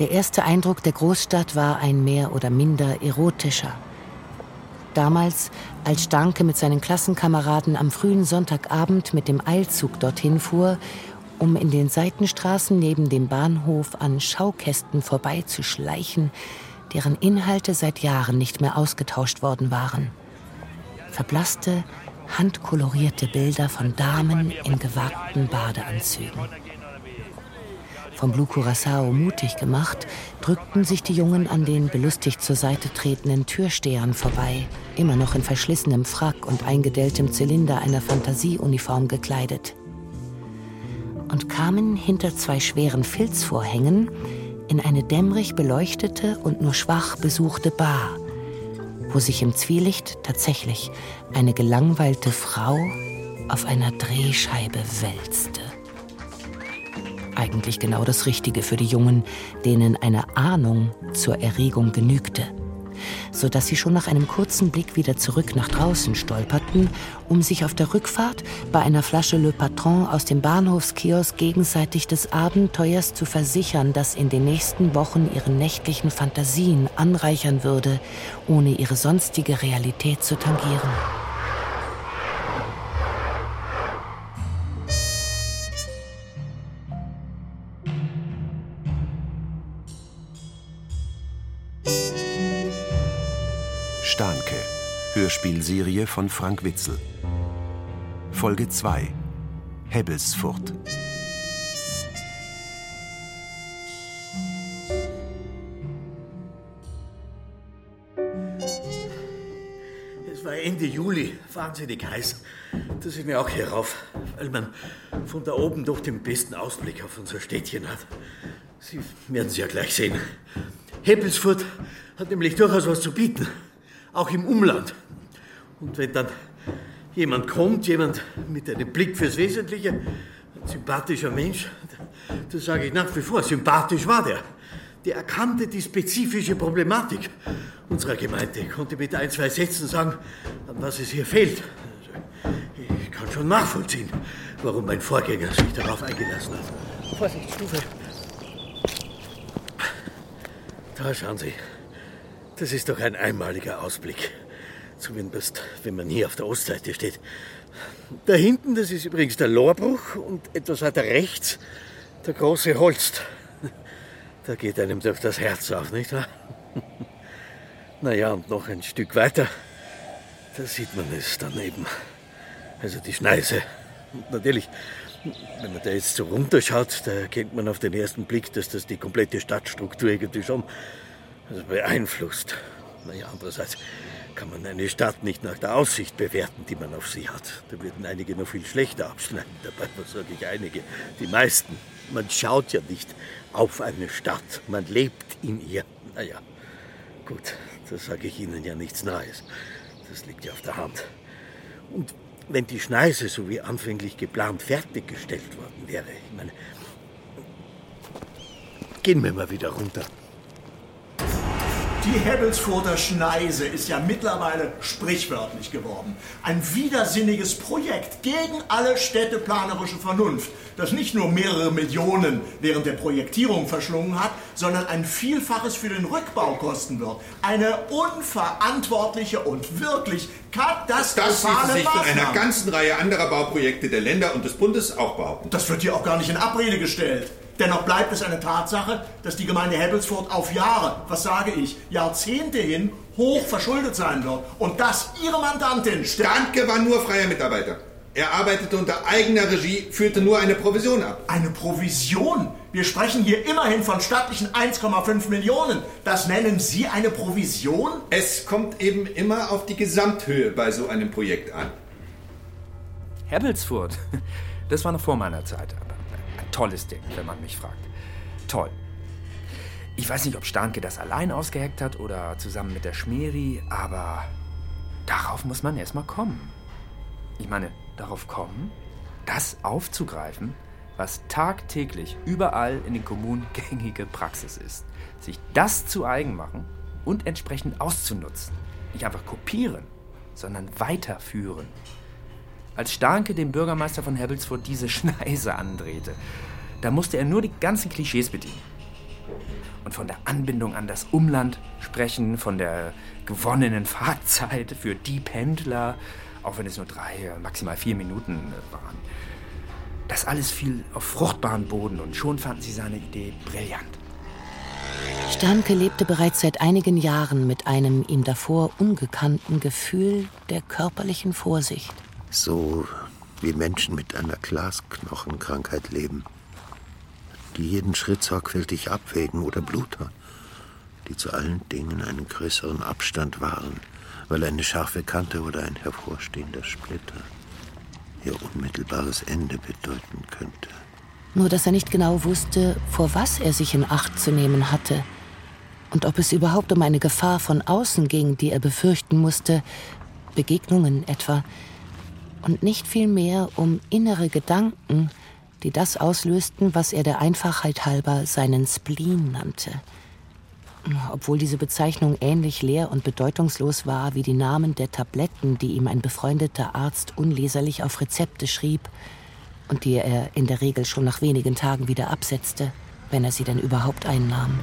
Der erste Eindruck der Großstadt war ein mehr oder minder erotischer. Damals, als Stanke mit seinen Klassenkameraden am frühen Sonntagabend mit dem Eilzug dorthin fuhr, um in den Seitenstraßen neben dem Bahnhof an Schaukästen vorbeizuschleichen, deren Inhalte seit Jahren nicht mehr ausgetauscht worden waren. Verblasste, handkolorierte Bilder von Damen in gewagten Badeanzügen. Vom Blue Curacao mutig gemacht, drückten sich die Jungen an den belustigt zur Seite tretenden Türstehern vorbei, immer noch in verschlissenem Frack und eingedelltem Zylinder einer Fantasieuniform gekleidet. Und kamen hinter zwei schweren Filzvorhängen in eine dämmerig beleuchtete und nur schwach besuchte Bar, wo sich im Zwielicht tatsächlich eine gelangweilte Frau auf einer Drehscheibe wälzte. Eigentlich genau das Richtige für die Jungen, denen eine Ahnung zur Erregung genügte so dass sie schon nach einem kurzen Blick wieder zurück nach draußen stolperten, um sich auf der Rückfahrt bei einer Flasche Le Patron aus dem Bahnhofskiosk gegenseitig des Abenteuers zu versichern, das in den nächsten Wochen ihre nächtlichen Fantasien anreichern würde, ohne ihre sonstige Realität zu tangieren. Hörspielserie von Frank Witzel. Folge 2 Hebbelsfurt. Es war Ende Juli, wahnsinnig heiß. Da sind wir auch hier rauf, weil man von da oben doch den besten Ausblick auf unser Städtchen hat. Sie werden es ja gleich sehen. Hebbelsfurt hat nämlich durchaus was zu bieten, auch im Umland. Und wenn dann jemand kommt, jemand mit einem Blick fürs Wesentliche, ein sympathischer Mensch, das sage ich nach wie vor, sympathisch war der. Der erkannte die spezifische Problematik unserer Gemeinde, konnte mit ein, zwei Sätzen sagen, an was es hier fehlt. Ich kann schon nachvollziehen, warum mein Vorgänger sich darauf eingelassen hat. Vorsicht, Stufe. Da schauen Sie. Das ist doch ein einmaliger Ausblick. Zumindest, wenn man hier auf der Ostseite steht. Da hinten, das ist übrigens der Lorbruch und etwas weiter rechts der große Holst. Da geht einem doch das Herz auf, nicht wahr? Naja, und noch ein Stück weiter, da sieht man es daneben. Also die Schneise. Und natürlich, wenn man da jetzt so runterschaut, da erkennt man auf den ersten Blick, dass das die komplette Stadtstruktur irgendwie schon also beeinflusst. Naja, andererseits, kann man eine Stadt nicht nach der Aussicht bewerten, die man auf sie hat. Da würden einige noch viel schlechter abschneiden. Dabei sage ich einige, die meisten. Man schaut ja nicht auf eine Stadt, man lebt in ihr. Naja, gut, das sage ich Ihnen ja nichts Neues. Das liegt ja auf der Hand. Und wenn die Schneise, so wie anfänglich geplant, fertiggestellt worden wäre, ich meine, gehen wir mal wieder runter. Die Hebbelsfurter Schneise ist ja mittlerweile sprichwörtlich geworden. Ein widersinniges Projekt gegen alle städteplanerische Vernunft, das nicht nur mehrere Millionen während der Projektierung verschlungen hat, sondern ein Vielfaches für den Rückbau kosten wird. Eine unverantwortliche und wirklich katastrophale Das ließe sich von einer ganzen Reihe anderer Bauprojekte der Länder und des Bundes auch behaupten. Das wird hier auch gar nicht in Abrede gestellt. Dennoch bleibt es eine Tatsache, dass die Gemeinde Hebbelsfurt auf Jahre, was sage ich, Jahrzehnte hin hoch verschuldet sein wird. Und dass Ihre Mandantin... Standke war nur freier Mitarbeiter. Er arbeitete unter eigener Regie, führte nur eine Provision ab. Eine Provision? Wir sprechen hier immerhin von stattlichen 1,5 Millionen. Das nennen Sie eine Provision? Es kommt eben immer auf die Gesamthöhe bei so einem Projekt an. Hebbelsfurt, das war noch vor meiner Zeit tolles Ding, wenn man mich fragt. Toll. Ich weiß nicht, ob Starnke das allein ausgeheckt hat oder zusammen mit der Schmeri, aber darauf muss man erstmal kommen. Ich meine, darauf kommen, das aufzugreifen, was tagtäglich überall in den Kommunen gängige Praxis ist. Sich das zu eigen machen und entsprechend auszunutzen. Nicht einfach kopieren, sondern weiterführen. Als Starke dem Bürgermeister von Hebbelsfurt diese Schneise andrehte, da musste er nur die ganzen Klischees bedienen. und von der Anbindung an das Umland sprechen, von der gewonnenen Fahrzeit für die Pendler, auch wenn es nur drei, maximal vier Minuten waren. Das alles fiel auf fruchtbaren Boden und schon fanden sie seine Idee brillant. Stanke lebte bereits seit einigen Jahren mit einem ihm davor ungekannten Gefühl der körperlichen Vorsicht. So wie Menschen mit einer Glasknochenkrankheit leben, die jeden Schritt sorgfältig abwägen oder Bluter, die zu allen Dingen einen größeren Abstand wahren, weil eine scharfe Kante oder ein hervorstehender Splitter ihr unmittelbares Ende bedeuten könnte. Nur dass er nicht genau wusste, vor was er sich in Acht zu nehmen hatte und ob es überhaupt um eine Gefahr von außen ging, die er befürchten musste, Begegnungen etwa, und nicht vielmehr um innere Gedanken, die das auslösten, was er der Einfachheit halber seinen Spleen nannte. Obwohl diese Bezeichnung ähnlich leer und bedeutungslos war wie die Namen der Tabletten, die ihm ein befreundeter Arzt unleserlich auf Rezepte schrieb und die er in der Regel schon nach wenigen Tagen wieder absetzte, wenn er sie denn überhaupt einnahm.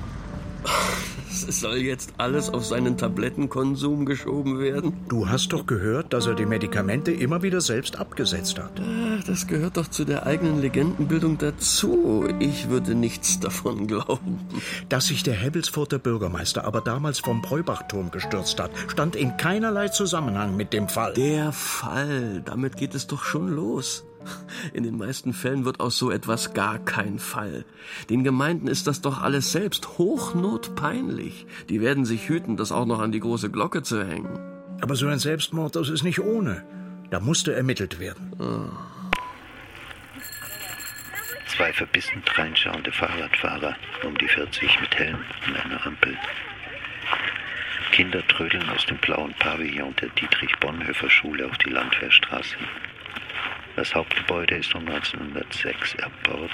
Es soll jetzt alles auf seinen Tablettenkonsum geschoben werden? Du hast doch gehört, dass er die Medikamente immer wieder selbst abgesetzt hat. Ach, das gehört doch zu der eigenen Legendenbildung dazu. Ich würde nichts davon glauben. Dass sich der Hebbelsfurter Bürgermeister aber damals vom Breubachturm gestürzt hat, stand in keinerlei Zusammenhang mit dem Fall. Der Fall, damit geht es doch schon los. In den meisten Fällen wird aus so etwas gar kein Fall. Den Gemeinden ist das doch alles selbst hochnotpeinlich. Die werden sich hüten, das auch noch an die große Glocke zu hängen. Aber so ein Selbstmord, das ist nicht ohne. Da musste ermittelt werden. Oh. Zwei verbissen dreinschauende Fahrradfahrer um die 40 mit Helm an einer Ampel. Kinder trödeln aus dem blauen Pavillon der Dietrich-Bonhoeffer-Schule auf die Landwehrstraße. Das Hauptgebäude ist um 1906 erbaut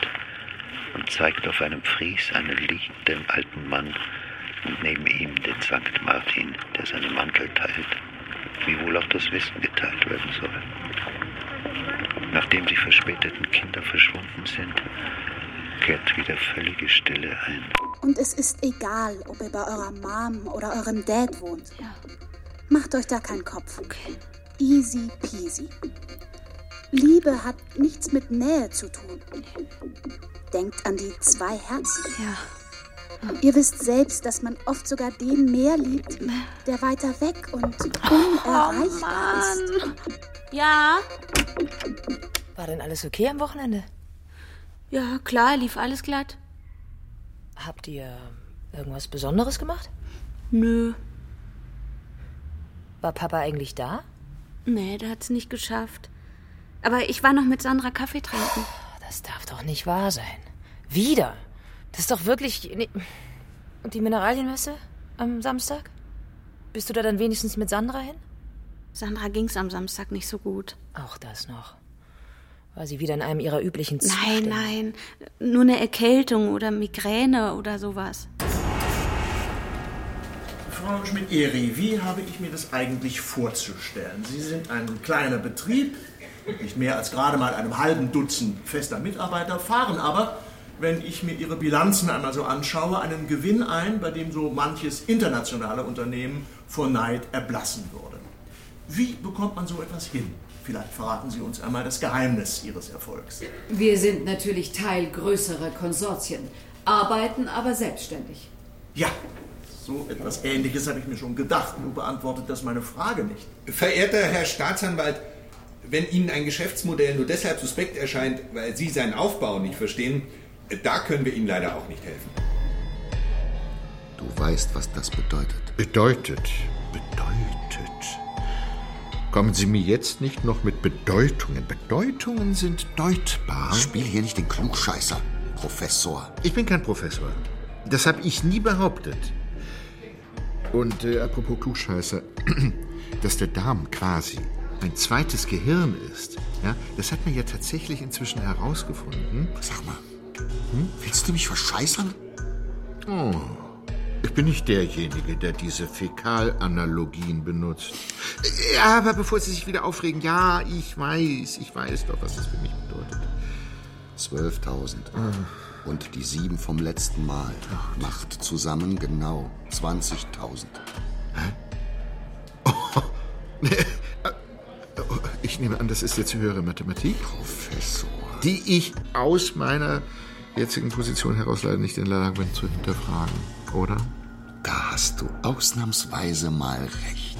und zeigt auf einem Fries einen liegenden alten Mann und neben ihm den Sankt Martin, der seinen Mantel teilt, wie wohl auch das Wissen geteilt werden soll. Nachdem die verspäteten Kinder verschwunden sind, kehrt wieder völlige Stille ein. Und es ist egal, ob ihr bei eurer Mom oder eurem Dad wohnt. Macht euch da keinen Kopf. Okay. Easy peasy. Liebe hat nichts mit Nähe zu tun. Denkt an die zwei Herzen. Ja. Ihr wisst selbst, dass man oft sogar den mehr liebt, der weiter weg und unerreichbar ist. Ja? War denn alles okay am Wochenende? Ja, klar, lief alles glatt. Habt ihr irgendwas Besonderes gemacht? Nö. War Papa eigentlich da? Nee, der hat's nicht geschafft. Aber ich war noch mit Sandra Kaffee trinken. Das darf doch nicht wahr sein. Wieder? Das ist doch wirklich. nee. Und die Mineralienmesse am Samstag? Bist du da dann wenigstens mit Sandra hin? Sandra ging's am Samstag nicht so gut. Auch das noch. War sie wieder in einem ihrer üblichen Nein, Zustände? nein. Nur eine Erkältung oder Migräne oder sowas. Frau Schmidt-Eri, wie habe ich mir das eigentlich vorzustellen? Sie sind ein kleiner Betrieb, nicht mehr als gerade mal einem halben Dutzend fester Mitarbeiter, fahren aber, wenn ich mir Ihre Bilanzen einmal so anschaue, einen Gewinn ein, bei dem so manches internationale Unternehmen vor Neid erblassen würde. Wie bekommt man so etwas hin? Vielleicht verraten Sie uns einmal das Geheimnis Ihres Erfolgs. Wir sind natürlich Teil größerer Konsortien, arbeiten aber selbstständig. Ja, so etwas Ähnliches habe ich mir schon gedacht, nur beantwortet das meine Frage nicht. Verehrter Herr Staatsanwalt, wenn Ihnen ein Geschäftsmodell nur deshalb suspekt erscheint, weil Sie seinen Aufbau nicht verstehen, da können wir Ihnen leider auch nicht helfen. Du weißt, was das bedeutet. Bedeutet, bedeutet. Kommen Sie mir jetzt nicht noch mit Bedeutungen. Bedeutungen sind deutbar. Spiel hier nicht den Klugscheißer, Professor. Ich bin kein Professor. Das habe ich nie behauptet. Und äh, apropos Klugscheißer, dass der Darm quasi ein zweites Gehirn ist, ja, das hat man ja tatsächlich inzwischen herausgefunden. Sag mal, willst du mich verscheißern? Oh, ich bin nicht derjenige, der diese Fäkalanalogien benutzt. Aber bevor Sie sich wieder aufregen, ja, ich weiß, ich weiß doch, was das für mich bedeutet. 12.000. Und die sieben vom letzten Mal macht zusammen genau 20.000. Ich nehme an, das ist jetzt höhere Mathematik, Professor. die ich aus meiner jetzigen Position heraus leider nicht in der Lage bin zu hinterfragen, oder? Da hast du ausnahmsweise mal recht.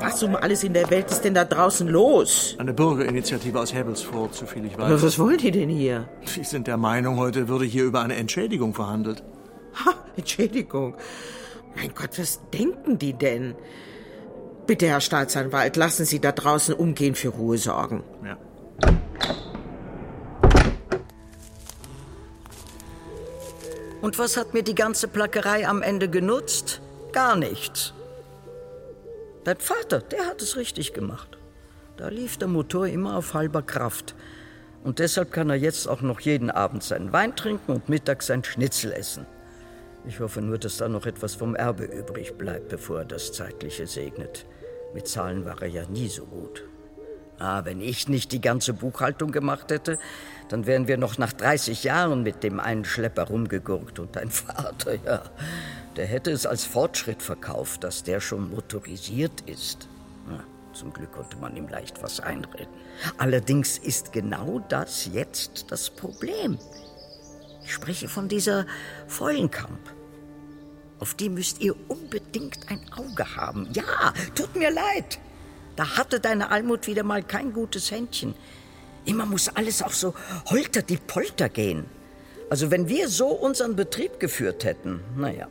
Was um alles in der Welt ist denn da draußen los? Eine Bürgerinitiative aus Hebelsfurt, soviel ich weiß. Aber was wollen die denn hier? Sie sind der Meinung, heute würde hier über eine Entschädigung verhandelt. Ha, Entschädigung. Mein Gott, was denken die denn? Bitte, Herr Staatsanwalt, lassen Sie da draußen umgehen für Ruhe sorgen. Ja. Und was hat mir die ganze Plackerei am Ende genutzt? Gar nichts. Dein Vater, der hat es richtig gemacht. Da lief der Motor immer auf halber Kraft. Und deshalb kann er jetzt auch noch jeden Abend seinen Wein trinken und mittags sein Schnitzel essen. Ich hoffe nur, dass da noch etwas vom Erbe übrig bleibt, bevor er das Zeitliche segnet. Mit Zahlen war er ja nie so gut. Ah, wenn ich nicht die ganze Buchhaltung gemacht hätte, dann wären wir noch nach 30 Jahren mit dem einen Schlepper rumgegurkt. Und dein Vater, ja, der hätte es als Fortschritt verkauft, dass der schon motorisiert ist. Na, zum Glück konnte man ihm leicht was einreden. Allerdings ist genau das jetzt das Problem. Ich spreche von dieser Vollenkamp. Auf die müsst ihr unbedingt ein Auge haben. Ja, tut mir leid. Da hatte deine Almut wieder mal kein gutes Händchen. Immer muss alles auch so holter die Polter gehen. Also wenn wir so unseren Betrieb geführt hätten, naja.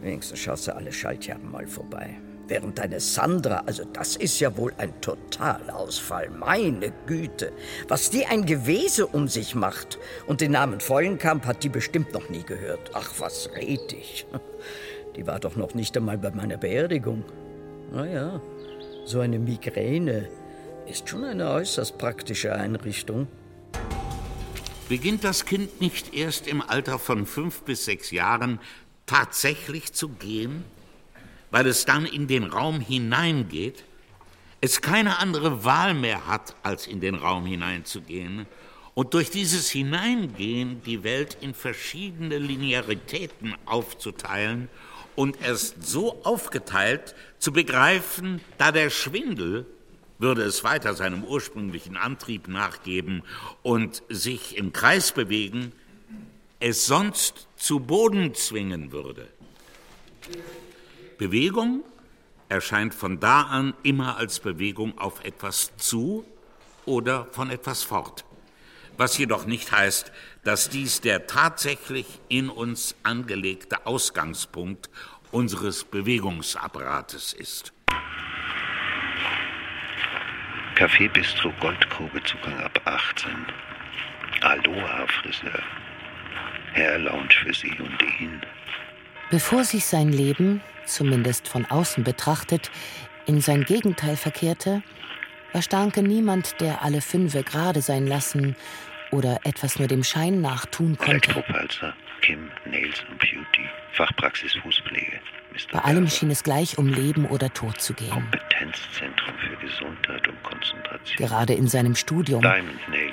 Wenigstens schaust du alle Schaltjahren mal vorbei. Während deine Sandra, also das ist ja wohl ein Totalausfall, meine Güte. Was die ein Gewese um sich macht. Und den Namen Vollenkamp hat die bestimmt noch nie gehört. Ach, was red ich. Die war doch noch nicht einmal bei meiner Beerdigung. Naja, so eine Migräne ist schon eine äußerst praktische Einrichtung. Beginnt das Kind nicht erst im Alter von fünf bis sechs Jahren tatsächlich zu gehen, weil es dann in den Raum hineingeht, es keine andere Wahl mehr hat, als in den Raum hineinzugehen und durch dieses Hineingehen die Welt in verschiedene Linearitäten aufzuteilen und erst so aufgeteilt zu begreifen, da der Schwindel würde es weiter seinem ursprünglichen Antrieb nachgeben und sich im Kreis bewegen, es sonst zu Boden zwingen würde. Bewegung erscheint von da an immer als Bewegung auf etwas zu oder von etwas fort. Was jedoch nicht heißt, dass dies der tatsächlich in uns angelegte Ausgangspunkt unseres Bewegungsapparates ist. Café Bistro Goldgrube Zugang ab 18. Aloha Friseur. Hair Lounge für Sie und ihn. Bevor sich sein Leben, zumindest von außen betrachtet, in sein Gegenteil verkehrte, war Starke niemand, der alle Fünfe gerade sein lassen oder etwas nur dem Schein nach tun konnte. Kim, Nails und Beauty. Fachpraxis Fußpflege. Bei allem schien es gleich um Leben oder Tod zu gehen. Kompetenzzentrum für Gesundheit und Konzentration. Gerade in seinem Studium,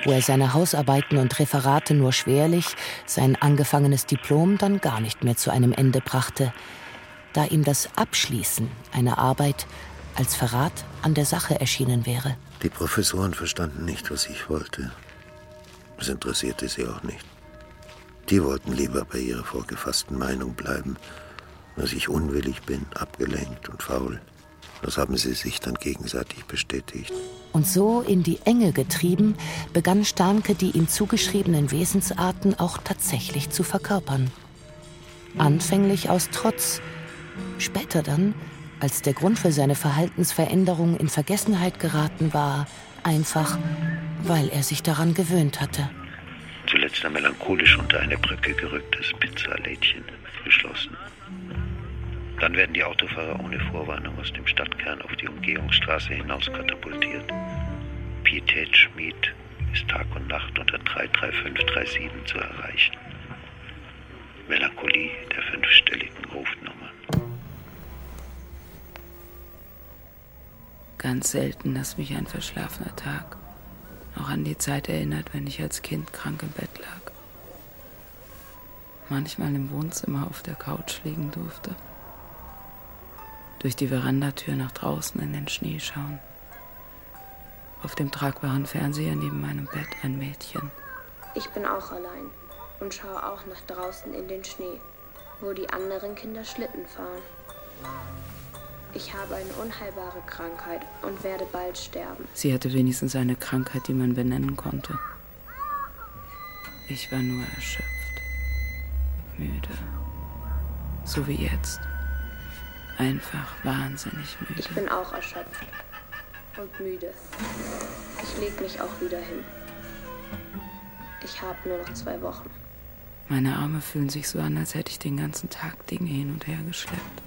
wo er seine Hausarbeiten und Referate nur schwerlich, sein angefangenes Diplom dann gar nicht mehr zu einem Ende brachte, da ihm das Abschließen einer Arbeit als Verrat an der Sache erschienen wäre. Die Professoren verstanden nicht, was ich wollte. Es interessierte sie auch nicht. Die wollten lieber bei ihrer vorgefassten Meinung bleiben, dass ich unwillig bin, abgelenkt und faul. Das haben sie sich dann gegenseitig bestätigt. Und so in die Enge getrieben, begann Starnke die ihm zugeschriebenen Wesensarten auch tatsächlich zu verkörpern. Anfänglich aus Trotz, später dann, als der Grund für seine Verhaltensveränderung in Vergessenheit geraten war, einfach, weil er sich daran gewöhnt hatte. Zuletzt ein melancholisch unter eine Brücke gerücktes Pizzalädchen geschlossen. Dann werden die Autofahrer ohne Vorwarnung aus dem Stadtkern auf die Umgehungsstraße hinaus katapultiert. Pietätsschmied ist Tag und Nacht unter 33537 zu erreichen. Melancholie der fünfstelligen Rufnummer. Ganz selten, dass mich ein verschlafener Tag noch an die Zeit erinnert, wenn ich als Kind krank im Bett lag. Manchmal im Wohnzimmer auf der Couch liegen durfte. Durch die Verandatür nach draußen in den Schnee schauen. Auf dem tragbaren Fernseher neben meinem Bett ein Mädchen. Ich bin auch allein und schaue auch nach draußen in den Schnee, wo die anderen Kinder Schlitten fahren. Ich habe eine unheilbare Krankheit und werde bald sterben. Sie hatte wenigstens eine Krankheit, die man benennen konnte. Ich war nur erschöpft, müde. So wie jetzt. Einfach wahnsinnig müde. Ich bin auch erschöpft und müde. Ich leg mich auch wieder hin. Ich habe nur noch zwei Wochen. Meine Arme fühlen sich so an, als hätte ich den ganzen Tag Dinge hin und her geschleppt.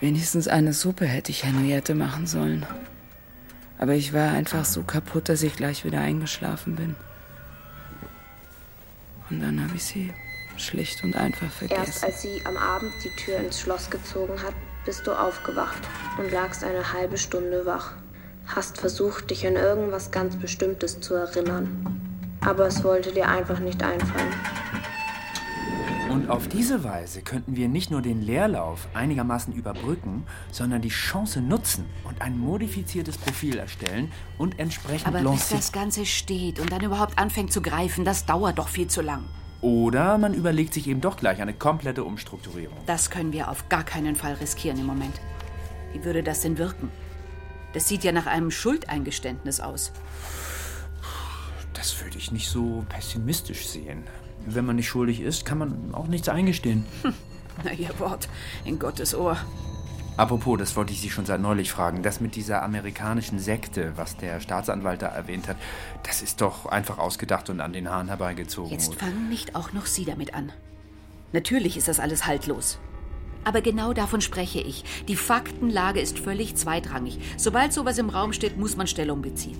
Wenigstens eine Suppe hätte ich Henriette machen sollen. Aber ich war einfach so kaputt, dass ich gleich wieder eingeschlafen bin. Und dann habe ich sie schlicht und einfach vergessen. Erst als sie am Abend die Tür ins Schloss gezogen hat, bist du aufgewacht und lagst eine halbe Stunde wach. Hast versucht, dich an irgendwas ganz Bestimmtes zu erinnern. Aber es wollte dir einfach nicht einfallen. Und auf diese Weise könnten wir nicht nur den Leerlauf einigermaßen überbrücken, sondern die Chance nutzen und ein modifiziertes Profil erstellen und entsprechend Aber bis lancieren. das Ganze steht und dann überhaupt anfängt zu greifen, das dauert doch viel zu lang. Oder man überlegt sich eben doch gleich eine komplette Umstrukturierung. Das können wir auf gar keinen Fall riskieren im Moment. Wie würde das denn wirken? Das sieht ja nach einem Schuldeingeständnis aus. Das würde ich nicht so pessimistisch sehen. Wenn man nicht schuldig ist, kann man auch nichts eingestehen. Na, ihr Wort, in Gottes Ohr. Apropos, das wollte ich Sie schon seit neulich fragen. Das mit dieser amerikanischen Sekte, was der Staatsanwalt da erwähnt hat, das ist doch einfach ausgedacht und an den Haaren herbeigezogen. Jetzt fangen nicht auch noch Sie damit an. Natürlich ist das alles haltlos. Aber genau davon spreche ich. Die Faktenlage ist völlig zweitrangig. Sobald sowas im Raum steht, muss man Stellung beziehen.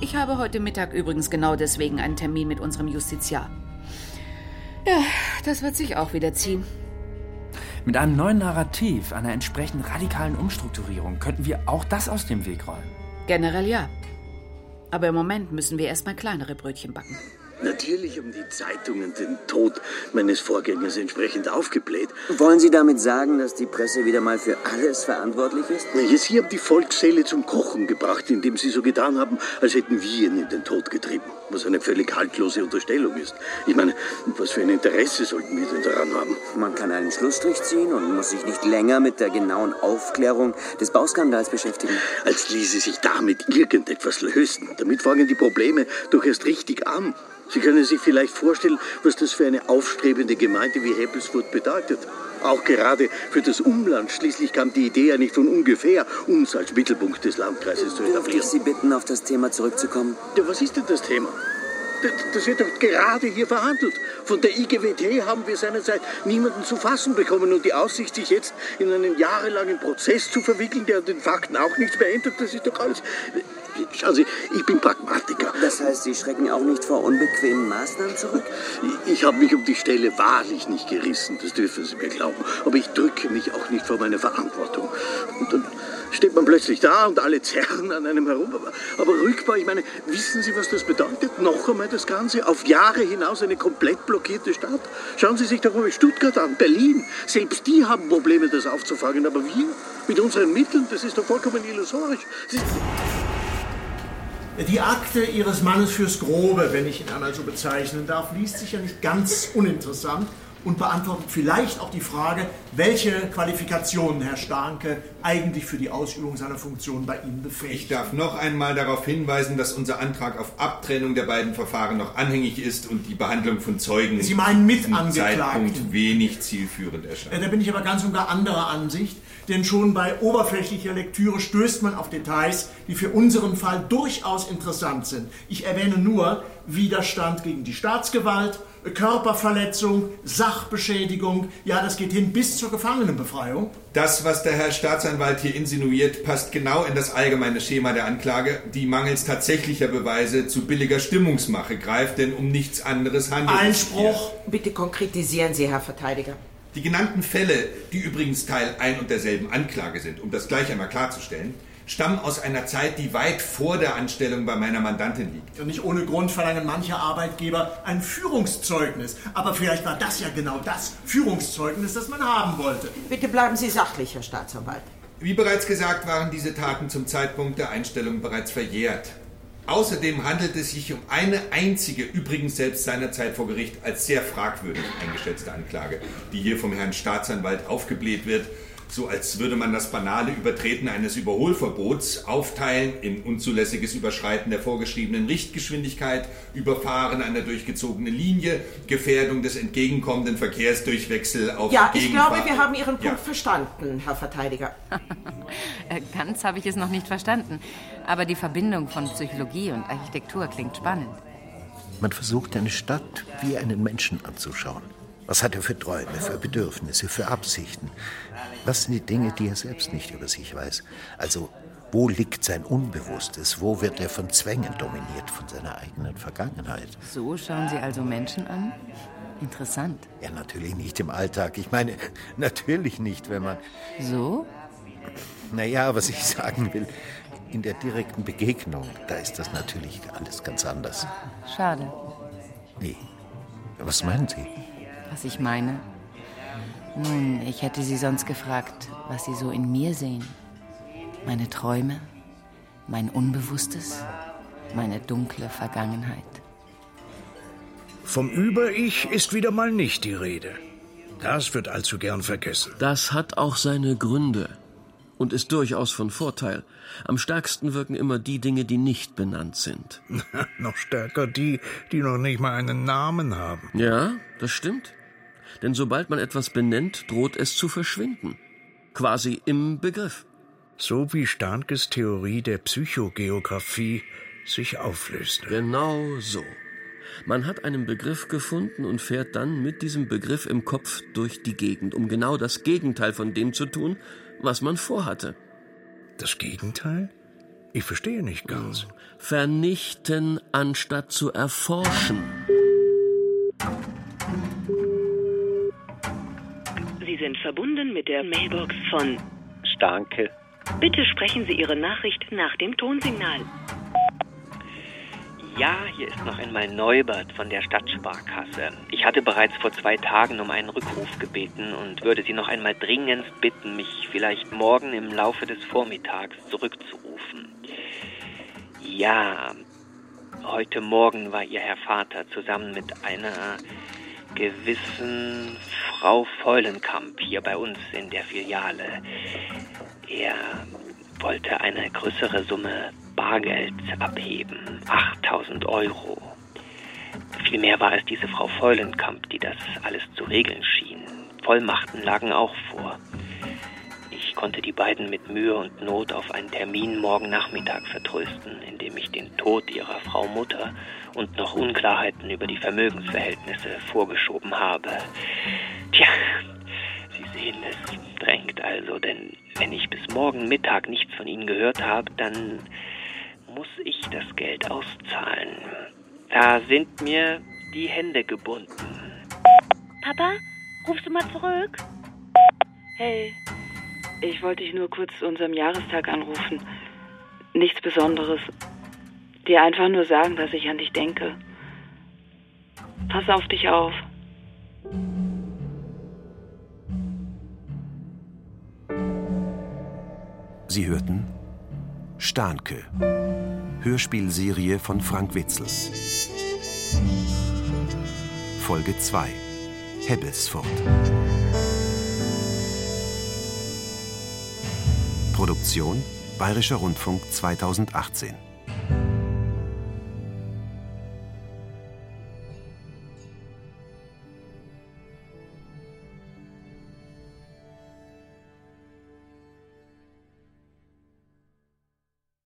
Ich habe heute Mittag übrigens genau deswegen einen Termin mit unserem Justiziar. Ja, das wird sich auch wieder ziehen. Mit einem neuen Narrativ, einer entsprechend radikalen Umstrukturierung könnten wir auch das aus dem Weg räumen. Generell ja. Aber im Moment müssen wir erstmal kleinere Brötchen backen. Natürlich haben die Zeitungen den Tod meines Vorgängers entsprechend aufgebläht. Wollen Sie damit sagen, dass die Presse wieder mal für alles verantwortlich ist? Ja, Sie haben die Volksseele zum Kochen gebracht, indem Sie so getan haben, als hätten wir ihn in den Tod getrieben. Was eine völlig haltlose Unterstellung ist. Ich meine, was für ein Interesse sollten wir denn daran haben? Man kann einen Schlussstrich ziehen und muss sich nicht länger mit der genauen Aufklärung des Bauskandals beschäftigen. Als ließe sich damit irgendetwas lösen. Damit fangen die Probleme doch erst richtig an. Sie können sich vielleicht vorstellen, was das für eine aufstrebende Gemeinde wie Heppelsfurt bedeutet. Auch gerade für das Umland. Schließlich kam die Idee ja nicht von ungefähr, uns als Mittelpunkt des Landkreises zu Dürfte etablieren. ich Sie bitten, auf das Thema zurückzukommen? Ja, was ist denn das Thema? Das- wird doch gerade hier verhandelt. Von der IGWT haben wir seinerzeit niemanden zu fassen bekommen und die Aussicht, sich jetzt in einen jahrelangen Prozess zu verwickeln, der an den Fakten auch nichts beändert, das ist doch alles. Schauen Sie, ich bin Pragmatiker. Das heißt, Sie schrecken auch nicht vor unbequemen Maßnahmen zurück? Ich, ich habe mich um die Stelle wahrlich nicht gerissen, das dürfen Sie mir glauben. Aber ich drücke mich auch nicht vor meine Verantwortung. Und dann steht man plötzlich da und alle zerren an einem herum. Aber, aber Rückbau, ich meine, wissen Sie, was das bedeutet? Noch einmal das Ganze, auf Jahre hinaus eine komplett blockierte Stadt. Schauen Sie sich doch mal Stuttgart an, Berlin. Selbst die haben Probleme, das aufzufangen. Aber wir, mit unseren Mitteln, das ist doch vollkommen illusorisch. Die Akte Ihres Mannes fürs Grobe, wenn ich ihn einmal so bezeichnen darf, liest sich ja nicht ganz uninteressant und beantwortet vielleicht auch die Frage, welche Qualifikationen Herr Starke eigentlich für die Ausübung seiner Funktion bei Ihnen befähigt. Ich darf noch einmal darauf hinweisen, dass unser Antrag auf Abtrennung der beiden Verfahren noch anhängig ist und die Behandlung von Zeugen Sie meinen Mitangeklagten? Zeitpunkt wenig zielführend erscheint. Äh, Da bin ich aber ganz und gar anderer Ansicht, denn schon bei oberflächlicher Lektüre stößt man auf Details, die für unseren Fall durchaus interessant sind. Ich erwähne nur Widerstand gegen die Staatsgewalt, Körperverletzung, Sachbeschädigung, ja, das geht hin bis zur Gefangenenbefreiung. Das, was der Herr Staatsanwalt hier insinuiert, passt genau in das allgemeine Schema der Anklage, die mangels tatsächlicher Beweise zu billiger Stimmungsmache greift, denn um nichts anderes handelt es sich hier. Bitte konkretisieren Sie, Herr Verteidiger. Die genannten Fälle, die übrigens Teil ein und derselben Anklage sind, um das gleich einmal klarzustellen, stammen aus einer Zeit, die weit vor der Anstellung bei meiner Mandantin liegt. Und nicht ohne Grund verlangen manche Arbeitgeber ein Führungszeugnis. Aber vielleicht war das ja genau das Führungszeugnis, das man haben wollte. Bitte bleiben Sie sachlich, Herr Staatsanwalt. Wie bereits gesagt, waren diese Taten zum Zeitpunkt der Einstellung bereits verjährt. Außerdem handelt es sich um eine einzige, übrigens selbst seinerzeit vor Gericht als sehr fragwürdig eingeschätzte Anklage, die hier vom Herrn Staatsanwalt aufgebläht wird so als würde man das banale Übertreten eines Überholverbots aufteilen in unzulässiges Überschreiten der vorgeschriebenen Richtgeschwindigkeit, Überfahren einer durchgezogenen Linie, Gefährdung des entgegenkommenden Verkehrsdurchwechsel auf Ja, ich glaube, wir haben Ihren Punkt ja. verstanden, Herr Verteidiger. Äh, ganz habe ich es noch nicht verstanden, aber die Verbindung von Psychologie und Architektur klingt spannend. Man versucht eine Stadt wie einen Menschen anzuschauen. Was hat er für Träume, für Bedürfnisse, für Absichten? Was sind die Dinge, die er selbst nicht über sich weiß? Also, wo liegt sein Unbewusstes? Wo wird er von Zwängen dominiert, von seiner eigenen Vergangenheit? So schauen Sie also Menschen an? Interessant. Ja, natürlich nicht im Alltag. Ich meine, natürlich nicht, wenn man. So? Naja, was ich sagen will, in der direkten Begegnung, da ist das natürlich alles ganz anders. Schade. Nee. Was meinen Sie? Was ich meine? Nun, ich hätte Sie sonst gefragt, was Sie so in mir sehen. Meine Träume, mein Unbewusstes, meine dunkle Vergangenheit. Vom Über-Ich ist wieder mal nicht die Rede. Das wird allzu gern vergessen. Das hat auch seine Gründe und ist durchaus von Vorteil. Am stärksten wirken immer die Dinge, die nicht benannt sind. noch stärker die, die noch nicht mal einen Namen haben. Ja, das stimmt. Denn sobald man etwas benennt, droht es zu verschwinden. Quasi im Begriff. So wie Starnkes Theorie der Psychogeographie sich auflöst. Genau so. Man hat einen Begriff gefunden und fährt dann mit diesem Begriff im Kopf durch die Gegend, um genau das Gegenteil von dem zu tun, was man vorhatte. Das Gegenteil? Ich verstehe nicht ganz. Vernichten anstatt zu erforschen. Sind verbunden mit der Mailbox von Starke. Bitte sprechen Sie Ihre Nachricht nach dem Tonsignal. Ja, hier ist noch einmal Neubert von der Stadtsparkasse. Ich hatte bereits vor zwei Tagen um einen Rückruf gebeten und würde Sie noch einmal dringend bitten, mich vielleicht morgen im Laufe des Vormittags zurückzurufen. Ja, heute Morgen war Ihr Herr Vater zusammen mit einer gewissen Frau Feulenkamp hier bei uns in der Filiale. Er wollte eine größere Summe Bargeld abheben, 8000 Euro. Vielmehr war es diese Frau Feulenkamp, die das alles zu regeln schien. Vollmachten lagen auch vor. Ich konnte die beiden mit Mühe und Not auf einen Termin morgen Nachmittag vertrösten, indem ich den Tod ihrer Frau Mutter und noch Unklarheiten über die Vermögensverhältnisse vorgeschoben habe. Tja, Sie sehen, es drängt also, denn wenn ich bis morgen Mittag nichts von Ihnen gehört habe, dann muss ich das Geld auszahlen. Da sind mir die Hände gebunden. Papa, rufst du mal zurück? Hey, ich wollte dich nur kurz zu unserem Jahrestag anrufen. Nichts Besonderes. Dir einfach nur sagen, dass ich an dich denke. Pass auf dich auf. Sie hörten Starnke, Hörspielserie von Frank Witzel. Folge 2 Hebbelsfurt. Produktion Bayerischer Rundfunk 2018